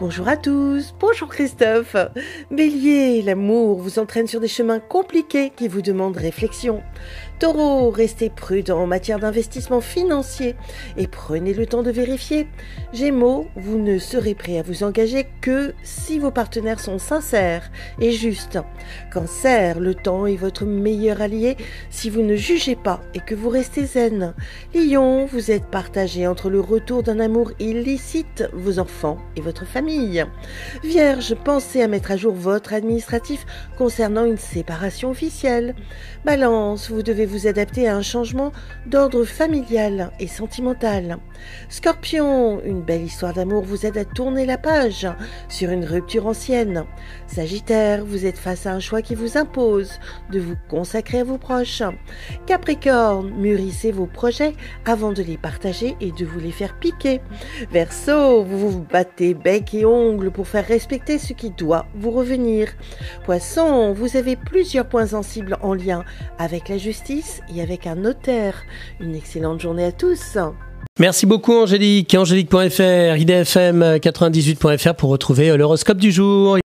Bonjour à tous, bonjour Christophe. Bélier, l'amour vous entraîne sur des chemins compliqués qui vous demandent réflexion. Taureau, restez prudent en matière d'investissement financier et prenez le temps de vérifier. Gémeaux, vous ne serez prêt à vous engager que si vos partenaires sont sincères et justes. Cancer, le temps est votre meilleur allié si vous ne jugez pas et que vous restez zen. Lion, vous êtes partagé entre le retour d'un amour illicite, vos enfants et votre famille. Vierge, pensez à mettre à jour votre administratif concernant une séparation officielle. Balance, vous devez vous adapter à un changement d'ordre familial et sentimental. Scorpion, une belle histoire d'amour vous aide à tourner la page sur une rupture ancienne. Sagittaire, vous êtes face à un choix qui vous impose de vous consacrer à vos proches. Capricorne, mûrissez vos projets avant de les partager et de vous les faire piquer. Verseau, vous vous battez bec ongles pour faire respecter ce qui doit vous revenir. Poisson, vous avez plusieurs points sensibles en lien avec la justice et avec un notaire. Une excellente journée à tous. Merci beaucoup Angélique. Angélique.fr, idfm98.fr pour retrouver l'horoscope du jour.